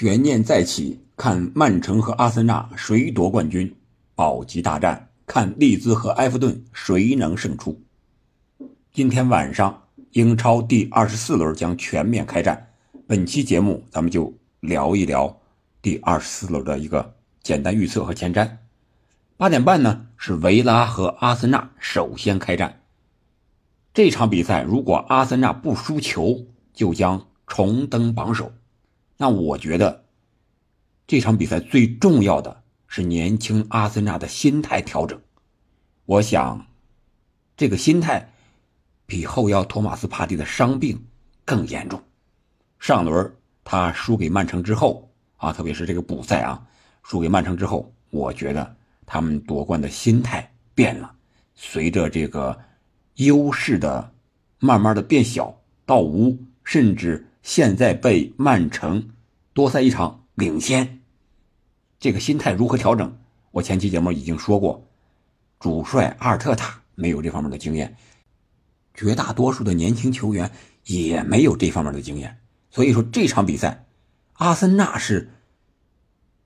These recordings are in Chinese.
悬念再起，看曼城和阿森纳谁夺冠军。保级大战，看利兹和埃弗顿谁能胜出。今天晚上，英超第二十四轮将全面开战。本期节目，咱们就聊一聊第二十四轮的一个简单预测和前瞻。八点半呢，是维拉和阿森纳首先开战。这场比赛，如果阿森纳不输球，就将重登榜首。那我觉得，这场比赛最重要的。是年轻阿森纳的心态调整，我想，这个心态比后腰托马斯帕蒂的伤病更严重。上轮他输给曼城之后啊，特别是这个补赛啊，输给曼城之后，我觉得他们夺冠的心态变了。随着这个优势的慢慢的变小到无，甚至现在被曼城多赛一场领先。这个心态如何调整？我前期节目已经说过，主帅阿尔特塔没有这方面的经验，绝大多数的年轻球员也没有这方面的经验。所以说这场比赛，阿森纳是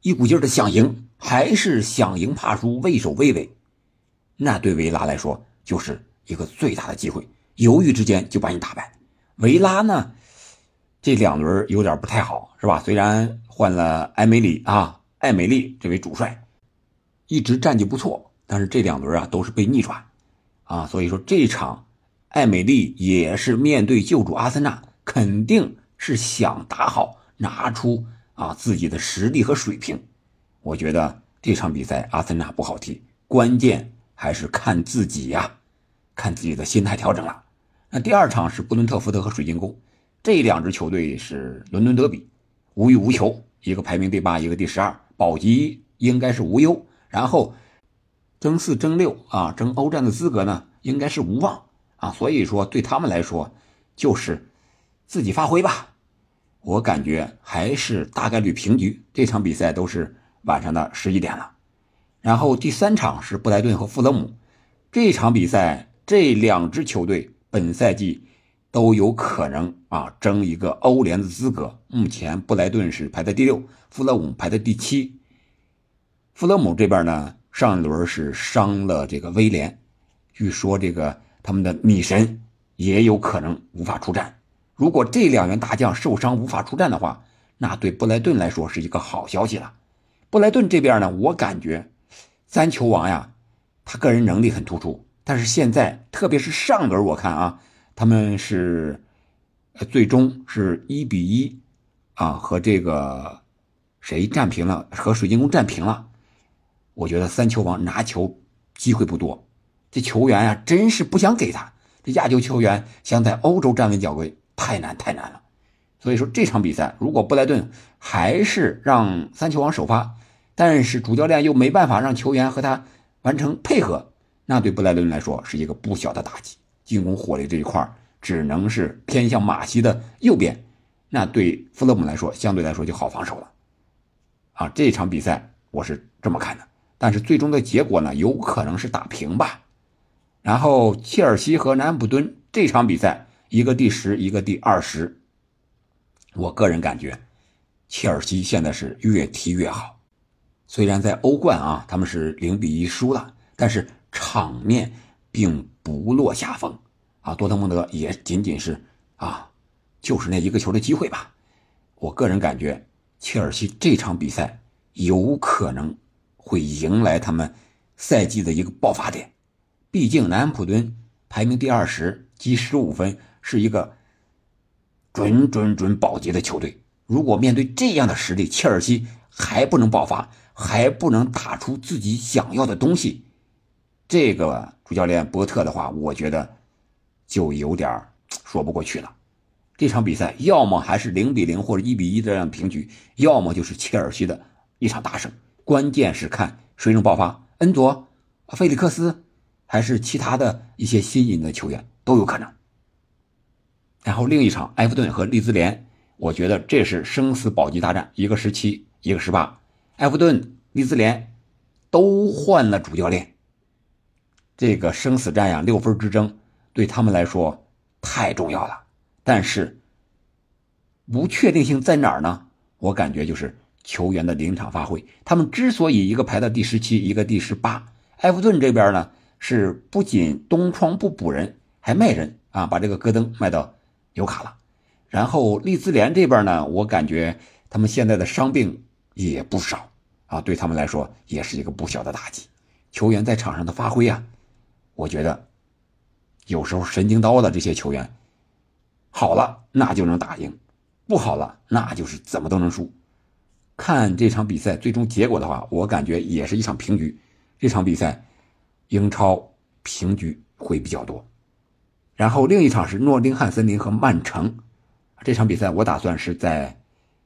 一股劲儿的想赢，还是想赢怕输，畏首畏尾？那对维拉来说就是一个最大的机会，犹豫之间就把你打败。维拉呢，这两轮有点不太好，是吧？虽然换了埃梅里啊。艾美丽这位主帅一直战绩不错，但是这两轮啊都是被逆转，啊，所以说这场艾美丽也是面对旧主阿森纳，肯定是想打好，拿出啊自己的实力和水平。我觉得这场比赛阿森纳不好踢，关键还是看自己呀，看自己的心态调整了。那第二场是布伦特福德和水晶宫，这两支球队是伦敦德比，无欲无求，一个排名第八，一个第十二。保级应该是无忧，然后争四争六啊，争欧战的资格呢，应该是无望啊。所以说对他们来说，就是自己发挥吧。我感觉还是大概率平局。这场比赛都是晚上的十一点了，然后第三场是布莱顿和富勒姆。这场比赛这两支球队本赛季都有可能啊争一个欧联的资格。目前布莱顿是排在第六。富勒姆排在第七，富勒姆这边呢，上一轮是伤了这个威廉，据说这个他们的米神也有可能无法出战。如果这两员大将受伤无法出战的话，那对布莱顿来说是一个好消息了。布莱顿这边呢，我感觉三球王呀，他个人能力很突出，但是现在特别是上轮我看啊，他们是最终是一比一啊，和这个。谁战平了？和水晶宫战平了。我觉得三球王拿球机会不多，这球员呀，真是不想给他。这亚洲球员想在欧洲站稳脚跟，太难太难了。所以说这场比赛，如果布莱顿还是让三球王首发，但是主教练又没办法让球员和他完成配合，那对布莱顿来说是一个不小的打击。进攻火力这一块只能是偏向马西的右边，那对弗勒姆来说相对来说就好防守了。啊，这场比赛我是这么看的，但是最终的结果呢，有可能是打平吧。然后切尔西和南安普敦这场比赛，一个第十，一个第二十。我个人感觉，切尔西现在是越踢越好。虽然在欧冠啊，他们是零比一输了，但是场面并不落下风啊。多特蒙德也仅仅是啊，就是那一个球的机会吧。我个人感觉。切尔西这场比赛有可能会迎来他们赛季的一个爆发点，毕竟南安普敦排名第二十，积十五分，是一个准准准保级的球队。如果面对这样的实力，切尔西还不能爆发，还不能打出自己想要的东西，这个主教练波特的话，我觉得就有点说不过去了。这场比赛要么还是零比零或者一比一这样平局，要么就是切尔西的一场大胜。关键是看谁能爆发，恩佐、菲利克斯，还是其他的一些新引的球员都有可能。然后另一场埃弗顿和利兹联，我觉得这是生死保级大战，一个十七，一个十八。埃弗顿、利兹联都换了主教练，这个生死战呀，六分之争对他们来说太重要了。但是，不确定性在哪儿呢？我感觉就是球员的临场发挥。他们之所以一个排到第十七，一个第十八，埃弗顿这边呢是不仅东窗不补人，还卖人啊，把这个戈登卖到纽卡了。然后利兹联这边呢，我感觉他们现在的伤病也不少啊，对他们来说也是一个不小的打击。球员在场上的发挥啊，我觉得有时候神经刀的这些球员好了，那就能打赢。不好了，那就是怎么都能输。看这场比赛最终结果的话，我感觉也是一场平局。这场比赛，英超平局会比较多。然后另一场是诺丁汉森林和曼城，这场比赛我打算是在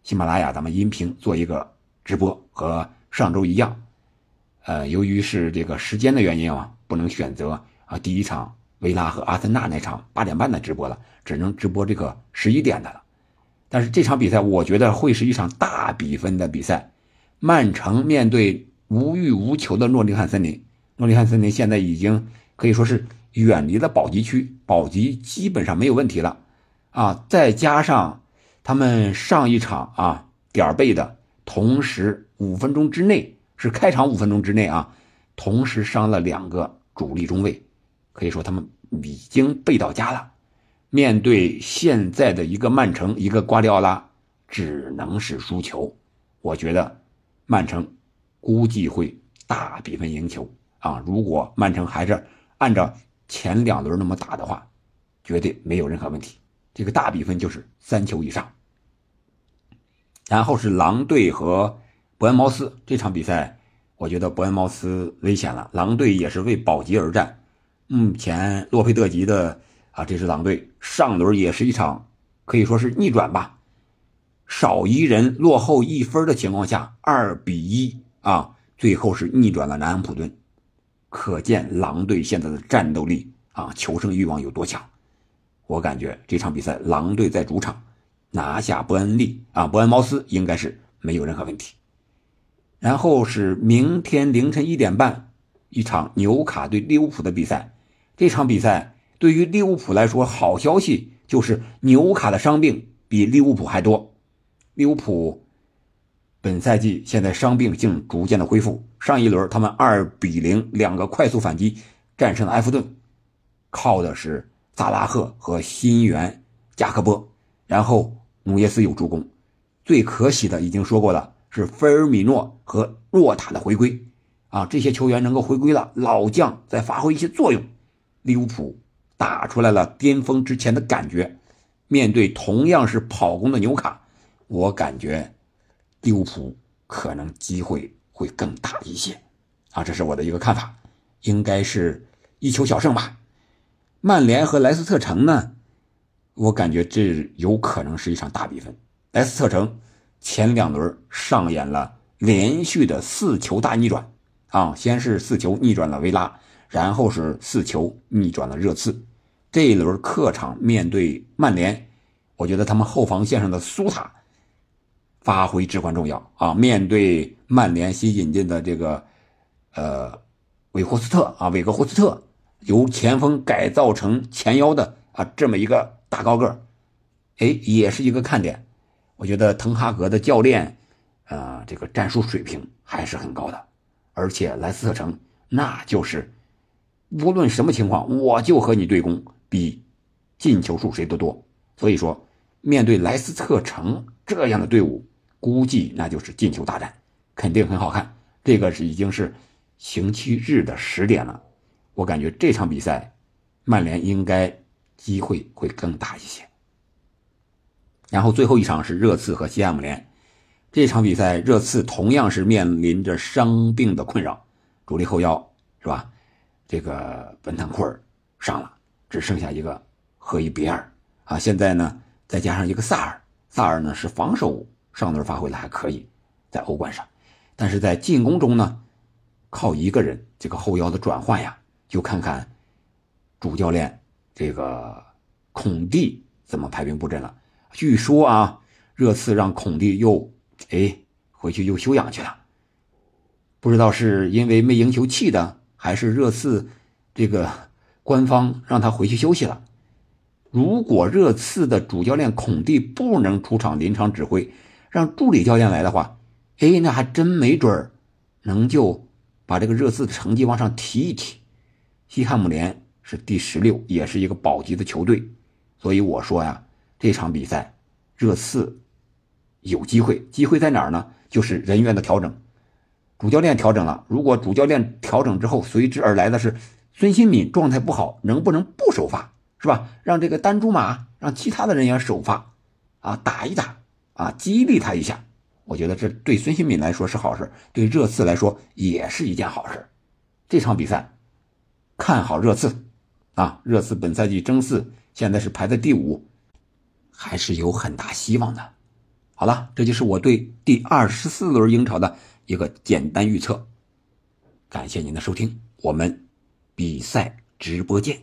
喜马拉雅咱们音频做一个直播，和上周一样。呃，由于是这个时间的原因啊，不能选择啊第一场维拉和阿森纳那场八点半的直播了，只能直播这个十一点的了。但是这场比赛，我觉得会是一场大比分的比赛。曼城面对无欲无求的诺丁汉森林，诺丁汉森林现在已经可以说是远离了保级区，保级基本上没有问题了啊！再加上他们上一场啊点儿背的同时五分钟之内是开场五分钟之内啊，同时伤了两个主力中卫，可以说他们已经背到家了。面对现在的一个曼城，一个瓜迪奥拉，只能是输球。我觉得曼城估计会大比分赢球啊！如果曼城还是按照前两轮那么打的话，绝对没有任何问题。这个大比分就是三球以上。然后是狼队和伯恩茅斯这场比赛，我觉得伯恩茅斯危险了。狼队也是为保级而战，目前洛佩特吉的。啊，这支狼队上轮也是一场可以说是逆转吧，少一人落后一分的情况下，二比一啊，最后是逆转了南安普顿，可见狼队现在的战斗力啊，求胜欲望有多强。我感觉这场比赛狼队在主场拿下伯恩利啊，伯恩茅斯应该是没有任何问题。然后是明天凌晨一点半一场纽卡对利物浦的比赛，这场比赛。对于利物浦来说，好消息就是纽卡的伤病比利物浦还多。利物浦本赛季现在伤病竟逐渐的恢复。上一轮他们二比零两个快速反击战胜了埃弗顿，靠的是萨拉赫和新援加克波，然后努涅斯有助攻。最可喜的已经说过了，是菲尔米诺和若塔的回归。啊，这些球员能够回归了，老将在发挥一些作用。利物浦。打出来了巅峰之前的感觉，面对同样是跑攻的纽卡，我感觉利物浦可能机会会更大一些，啊，这是我的一个看法，应该是一球小胜吧。曼联和莱斯特城呢，我感觉这有可能是一场大比分。莱斯特城前两轮上演了连续的四球大逆转，啊，先是四球逆转了维拉。然后是四球逆转了热刺，这一轮客场面对曼联，我觉得他们后防线上的苏塔发挥至关重要啊！面对曼联新引进的这个呃韦霍斯特啊，韦格霍斯特由前锋改造成前腰的啊这么一个大高个哎，也是一个看点。我觉得滕哈格的教练啊，这个战术水平还是很高的，而且莱斯特城那就是。无论什么情况，我就和你对攻，比进球数谁都多。所以说，面对莱斯特城这样的队伍，估计那就是进球大战，肯定很好看。这个是已经是星期日的十点了，我感觉这场比赛，曼联应该机会会更大一些。然后最后一场是热刺和西汉姆联，这场比赛热刺同样是面临着伤病的困扰，主力后腰是吧？这个本坦库尔上了，只剩下一个赫伊比尔啊。现在呢，再加上一个萨尔，萨尔呢是防守上轮发挥的还可以，在欧冠上，但是在进攻中呢，靠一个人这个后腰的转换呀，就看看主教练这个孔蒂怎么排兵布阵了。据说啊，热刺让孔蒂又哎回去又休养去了，不知道是因为没赢球气的。还是热刺这个官方让他回去休息了。如果热刺的主教练孔蒂不能出场临场指挥，让助理教练来的话，哎，那还真没准儿能就把这个热刺的成绩往上提一提。西汉姆联是第十六，也是一个保级的球队，所以我说呀，这场比赛热刺有机会，机会在哪儿呢？就是人员的调整，主教练调整了。如果主教练调整之后，随之而来的是孙兴敏状态不好，能不能不首发？是吧？让这个丹朱马，让其他的人员首发，啊，打一打，啊，激励他一下。我觉得这对孙兴敏来说是好事，对热刺来说也是一件好事。这场比赛看好热刺，啊，热刺本赛季争四，现在是排在第五，还是有很大希望的。好了，这就是我对第二十四轮英超的一个简单预测。感谢您的收听，我们比赛直播见。